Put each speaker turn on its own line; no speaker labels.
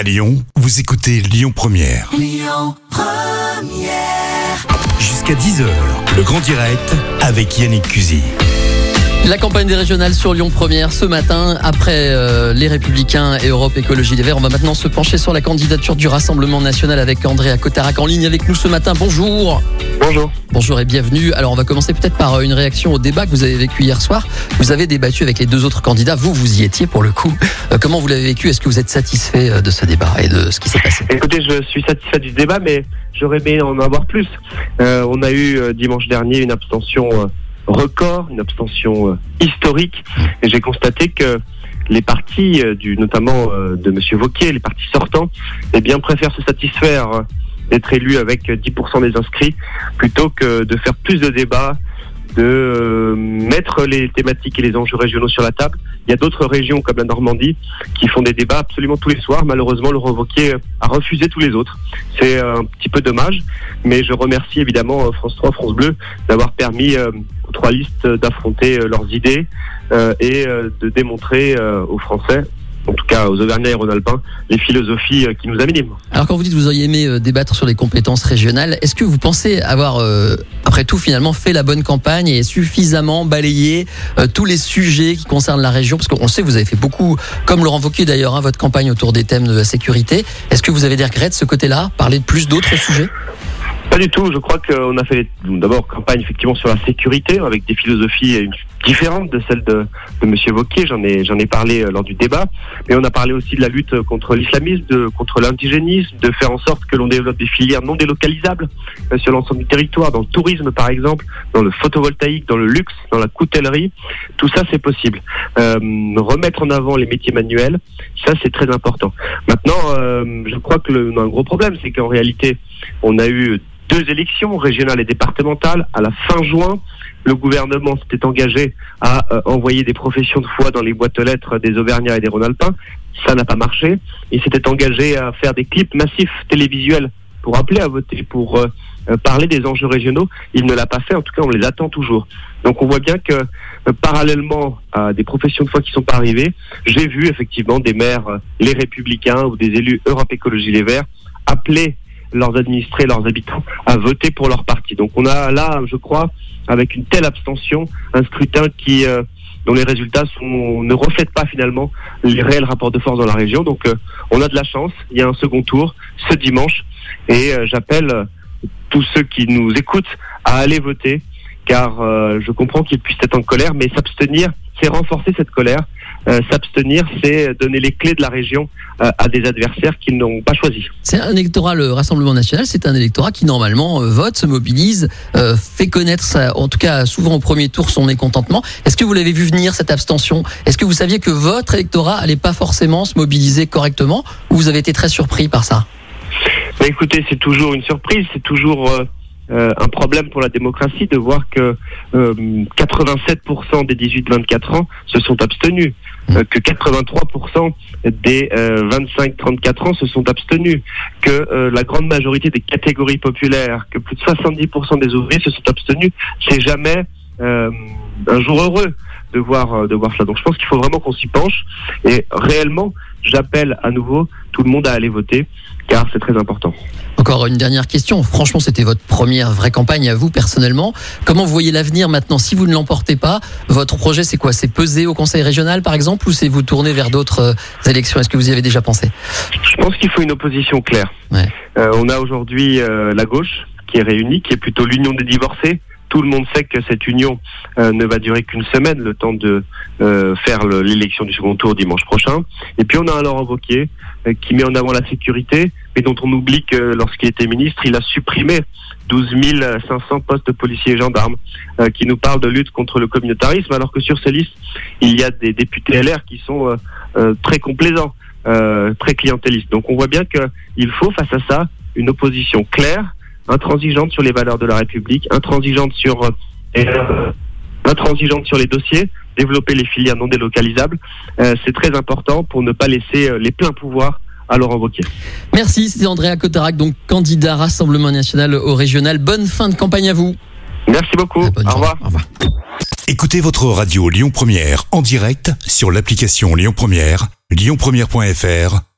À Lyon, vous écoutez Lyon Première. Jusqu'à 10h, le grand direct avec Yannick Cusy.
La campagne des régionales sur Lyon Première ce matin, après euh, les Républicains et Europe Écologie Les Verts, on va maintenant se pencher sur la candidature du Rassemblement National avec Andrea Cotarac en ligne avec nous ce matin. Bonjour.
Bonjour.
Bonjour et bienvenue. Alors on va commencer peut-être par euh, une réaction au débat que vous avez vécu hier soir. Vous avez débattu avec les deux autres candidats. Vous, vous y étiez pour le coup. Euh, comment vous l'avez vécu? Est-ce que vous êtes satisfait de ce débat et de ce qui s'est passé?
Écoutez, je suis satisfait du débat, mais j'aurais aimé en avoir plus. Euh, on a eu dimanche dernier une abstention euh, record, une abstention euh, historique, et j'ai constaté que les partis, euh, du, notamment euh, de Monsieur Vauquier, les partis sortants, eh bien préfèrent se satisfaire d'être élus avec euh, 10% des inscrits plutôt que de faire plus de débats, de mettre les thématiques et les enjeux régionaux sur la table. Il y a d'autres régions comme la Normandie qui font des débats absolument tous les soirs. Malheureusement, Laurent Wauquiez a refusé tous les autres. C'est un petit peu dommage, mais je remercie évidemment France 3, France Bleu d'avoir permis trois listes d'affronter euh, leurs idées euh, et euh, de démontrer euh, aux Français, en tout cas aux Auvergnats et Rhône-Alpins, les philosophies euh, qui nous animent.
Alors quand vous dites que vous auriez aimé euh, débattre sur les compétences régionales, est-ce que vous pensez avoir, euh, après tout, finalement fait la bonne campagne et suffisamment balayé euh, tous les sujets qui concernent la région? Parce qu'on sait que vous avez fait beaucoup, comme Laurent Wauquiez d'ailleurs, hein, votre campagne autour des thèmes de la sécurité. Est-ce que vous avez des regrets de ce côté-là? Parler de plus d'autres sujets?
Pas du tout. Je crois qu'on a fait d'abord campagne effectivement sur la sécurité avec des philosophies euh, différentes de celles de, de Monsieur Wauquiez. J'en ai j'en ai parlé euh, lors du débat, mais on a parlé aussi de la lutte contre l'islamisme, de contre l'indigénisme, de faire en sorte que l'on développe des filières non délocalisables euh, sur l'ensemble du territoire, dans le tourisme par exemple, dans le photovoltaïque, dans le luxe, dans la coutellerie. Tout ça c'est possible. Euh, remettre en avant les métiers manuels, ça c'est très important. Maintenant, euh, je crois que le, un gros problème, c'est qu'en réalité, on a eu deux élections régionales et départementales à la fin juin. Le gouvernement s'était engagé à euh, envoyer des professions de foi dans les boîtes aux lettres des Auvergnats et des Rhône-Alpins. Ça n'a pas marché. Il s'était engagé à faire des clips massifs télévisuels pour appeler à voter, pour euh, euh, parler des enjeux régionaux. Il ne l'a pas fait. En tout cas, on les attend toujours. Donc, on voit bien que parallèlement à des professions de foi qui sont pas arrivées, j'ai vu effectivement des maires, les Républicains ou des élus Europe Écologie Les Verts appeler leurs administrés, leurs habitants à voter pour leur parti. Donc on a là, je crois, avec une telle abstention, un scrutin qui euh, dont les résultats sont, ne reflètent pas finalement les réels rapports de force dans la région. Donc euh, on a de la chance. Il y a un second tour ce dimanche et euh, j'appelle euh, tous ceux qui nous écoutent à aller voter car euh, je comprends qu'ils puissent être en colère, mais s'abstenir, c'est renforcer cette colère. Euh, s'abstenir, c'est donner les clés de la région à des adversaires qui n'ont pas choisi.
C'est un électorat, le Rassemblement National, c'est un électorat qui normalement euh, vote, se mobilise, euh, fait connaître, sa- en tout cas souvent au premier tour, son mécontentement. Est-ce que vous l'avez vu venir, cette abstention? Est-ce que vous saviez que votre électorat allait pas forcément se mobiliser correctement? Ou vous avez été très surpris par ça?
Bah, écoutez, c'est toujours une surprise, c'est toujours euh, euh, un problème pour la démocratie de voir que euh, 87% des 18-24 ans se sont abstenus, euh, que 83% des euh, 25-34 ans se sont abstenus, que euh, la grande majorité des catégories populaires, que plus de 70% des ouvriers se sont abstenus. C'est jamais euh, un jour heureux de voir euh, de voir cela. Donc je pense qu'il faut vraiment qu'on s'y penche et réellement, j'appelle à nouveau tout le monde à aller voter car c'est très important.
Encore une dernière question. Franchement, c'était votre première vraie campagne à vous personnellement. Comment vous voyez l'avenir maintenant si vous ne l'emportez pas? Votre projet, c'est quoi? C'est peser au Conseil régional, par exemple, ou c'est vous tourner vers d'autres euh, élections? Est-ce que vous y avez déjà pensé?
Je pense qu'il faut une opposition claire.
Ouais.
Euh, on a aujourd'hui euh, la gauche qui est réunie, qui est plutôt l'union des divorcés. Tout le monde sait que cette union euh, ne va durer qu'une semaine, le temps de euh, faire le- l'élection du second tour dimanche prochain. Et puis on a un Laurent euh, qui met en avant la sécurité, mais dont on oublie que lorsqu'il était ministre, il a supprimé 12 500 postes de policiers et gendarmes, qui nous parlent de lutte contre le communautarisme, alors que sur ces listes, il y a des députés LR qui sont très complaisants, très clientélistes. Donc on voit bien qu'il faut, face à ça, une opposition claire, intransigeante sur les valeurs de la République, intransigeante sur, euh, euh, intransigeante sur les dossiers, développer les filières non délocalisables. Euh, C'est très important pour ne pas laisser euh, les pleins pouvoirs à Laurent Wauquiez.
Merci, c'est Andrea Cotarac, donc candidat Rassemblement National au régional. Bonne fin de campagne à vous.
Merci beaucoup. Au revoir.
Au revoir.
Écoutez votre radio Lyon Première en direct sur l'application Lyon Première, lyonpremière.fr